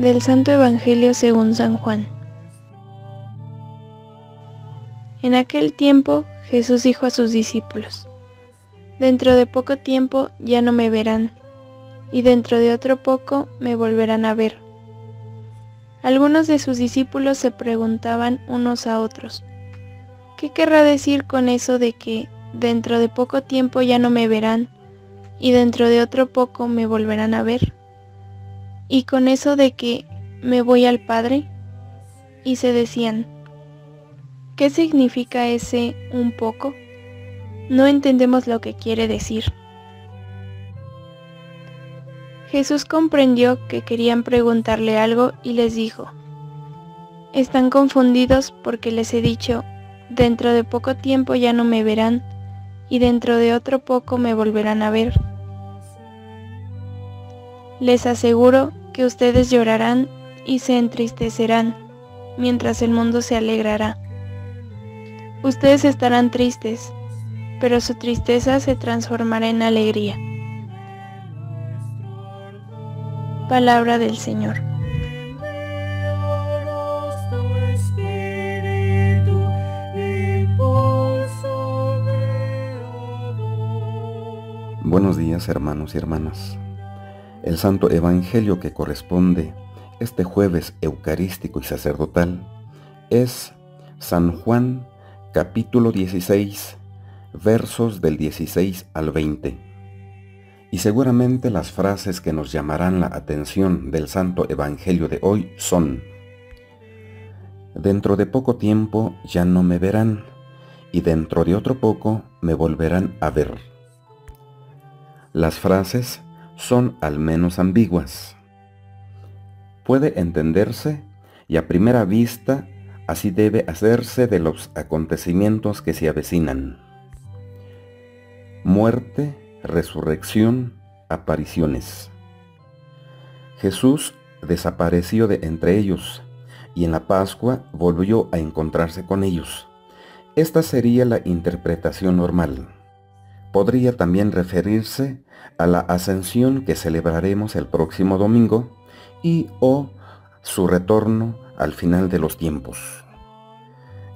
Del Santo Evangelio según San Juan. En aquel tiempo Jesús dijo a sus discípulos, Dentro de poco tiempo ya no me verán, y dentro de otro poco me volverán a ver. Algunos de sus discípulos se preguntaban unos a otros, ¿qué querrá decir con eso de que dentro de poco tiempo ya no me verán, y dentro de otro poco me volverán a ver? Y con eso de que me voy al Padre, y se decían, ¿qué significa ese un poco? No entendemos lo que quiere decir. Jesús comprendió que querían preguntarle algo y les dijo, están confundidos porque les he dicho, dentro de poco tiempo ya no me verán, y dentro de otro poco me volverán a ver. Les aseguro que ustedes llorarán y se entristecerán, mientras el mundo se alegrará. Ustedes estarán tristes, pero su tristeza se transformará en alegría. Palabra del Señor. Buenos días hermanos y hermanas. El Santo Evangelio que corresponde este jueves eucarístico y sacerdotal es San Juan capítulo 16 versos del 16 al 20. Y seguramente las frases que nos llamarán la atención del Santo Evangelio de hoy son Dentro de poco tiempo ya no me verán, y dentro de otro poco me volverán a ver. Las frases son al menos ambiguas. Puede entenderse y a primera vista así debe hacerse de los acontecimientos que se avecinan. Muerte, resurrección, apariciones. Jesús desapareció de entre ellos y en la Pascua volvió a encontrarse con ellos. Esta sería la interpretación normal. Podría también referirse a la ascensión que celebraremos el próximo domingo y o su retorno al final de los tiempos.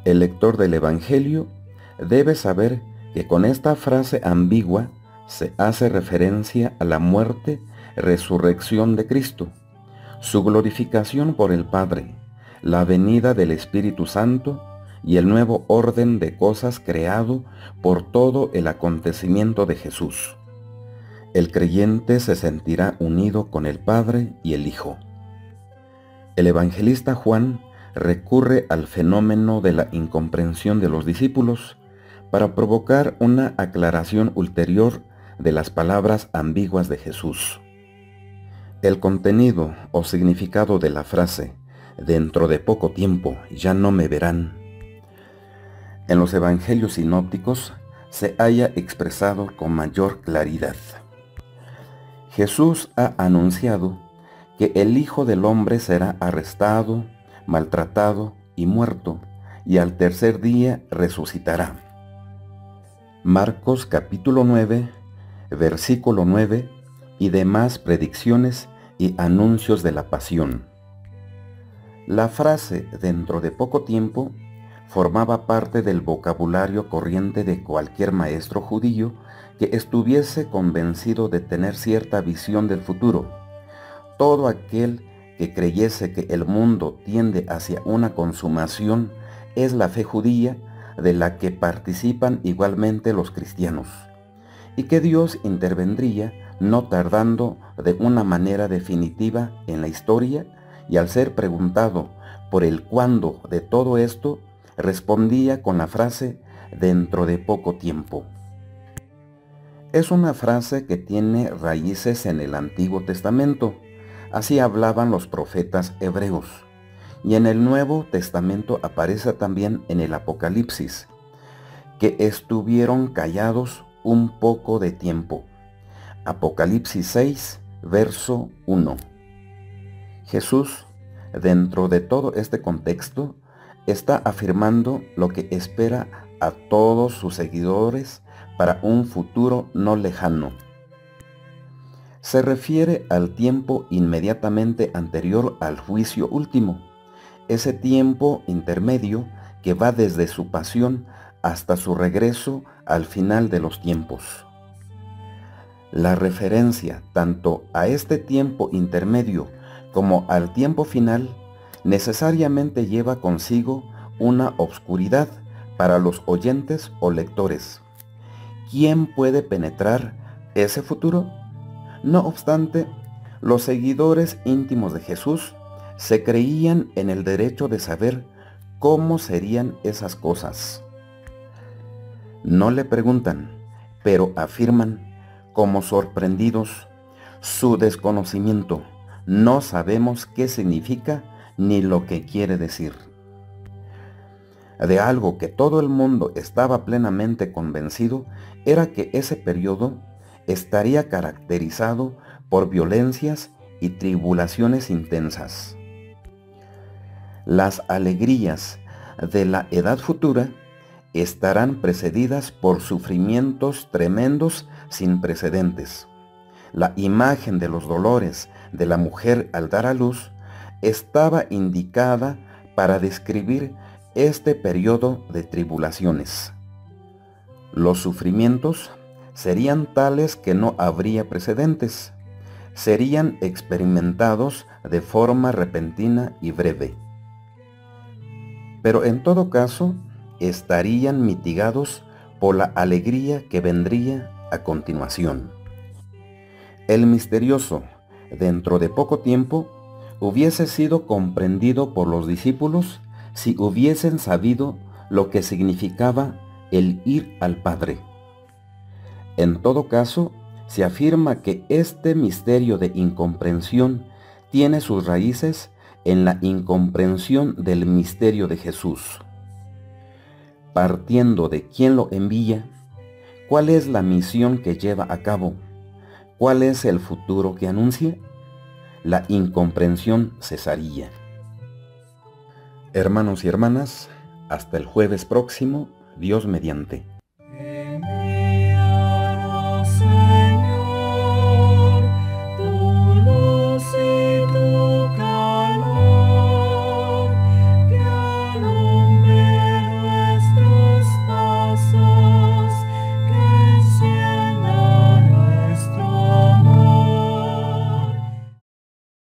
El lector del Evangelio debe saber que con esta frase ambigua se hace referencia a la muerte, resurrección de Cristo, su glorificación por el Padre, la venida del Espíritu Santo y el nuevo orden de cosas creado por todo el acontecimiento de Jesús. El creyente se sentirá unido con el Padre y el Hijo. El evangelista Juan recurre al fenómeno de la incomprensión de los discípulos para provocar una aclaración ulterior de las palabras ambiguas de Jesús. El contenido o significado de la frase dentro de poco tiempo ya no me verán. En los evangelios sinópticos se haya expresado con mayor claridad. Jesús ha anunciado que el Hijo del Hombre será arrestado, maltratado y muerto, y al tercer día resucitará. Marcos capítulo 9, versículo 9 y demás predicciones y anuncios de la pasión. La frase dentro de poco tiempo formaba parte del vocabulario corriente de cualquier maestro judío que estuviese convencido de tener cierta visión del futuro. Todo aquel que creyese que el mundo tiende hacia una consumación es la fe judía de la que participan igualmente los cristianos, y que Dios intervendría no tardando de una manera definitiva en la historia y al ser preguntado por el cuándo de todo esto, respondía con la frase dentro de poco tiempo. Es una frase que tiene raíces en el Antiguo Testamento, así hablaban los profetas hebreos, y en el Nuevo Testamento aparece también en el Apocalipsis, que estuvieron callados un poco de tiempo. Apocalipsis 6, verso 1. Jesús, dentro de todo este contexto, está afirmando lo que espera a todos sus seguidores para un futuro no lejano. se refiere al tiempo inmediatamente anterior al juicio último, ese tiempo intermedio que va desde su pasión hasta su regreso al final de los tiempos. La referencia tanto a este tiempo intermedio como al tiempo final necesariamente lleva consigo una obscuridad para los oyentes o lectores. ¿Quién puede penetrar ese futuro? No obstante, los seguidores íntimos de Jesús se creían en el derecho de saber cómo serían esas cosas. No le preguntan, pero afirman, como sorprendidos, su desconocimiento. No sabemos qué significa ni lo que quiere decir. De algo que todo el mundo estaba plenamente convencido era que ese periodo estaría caracterizado por violencias y tribulaciones intensas. Las alegrías de la edad futura estarán precedidas por sufrimientos tremendos sin precedentes. La imagen de los dolores de la mujer al dar a luz estaba indicada para describir este periodo de tribulaciones. Los sufrimientos serían tales que no habría precedentes, serían experimentados de forma repentina y breve. Pero en todo caso, estarían mitigados por la alegría que vendría a continuación. El misterioso, dentro de poco tiempo, hubiese sido comprendido por los discípulos si hubiesen sabido lo que significaba el ir al Padre. En todo caso, se afirma que este misterio de incomprensión tiene sus raíces en la incomprensión del misterio de Jesús. Partiendo de quién lo envía, cuál es la misión que lleva a cabo, cuál es el futuro que anuncia, la incomprensión cesaría. Hermanos y hermanas, hasta el jueves próximo, Dios mediante.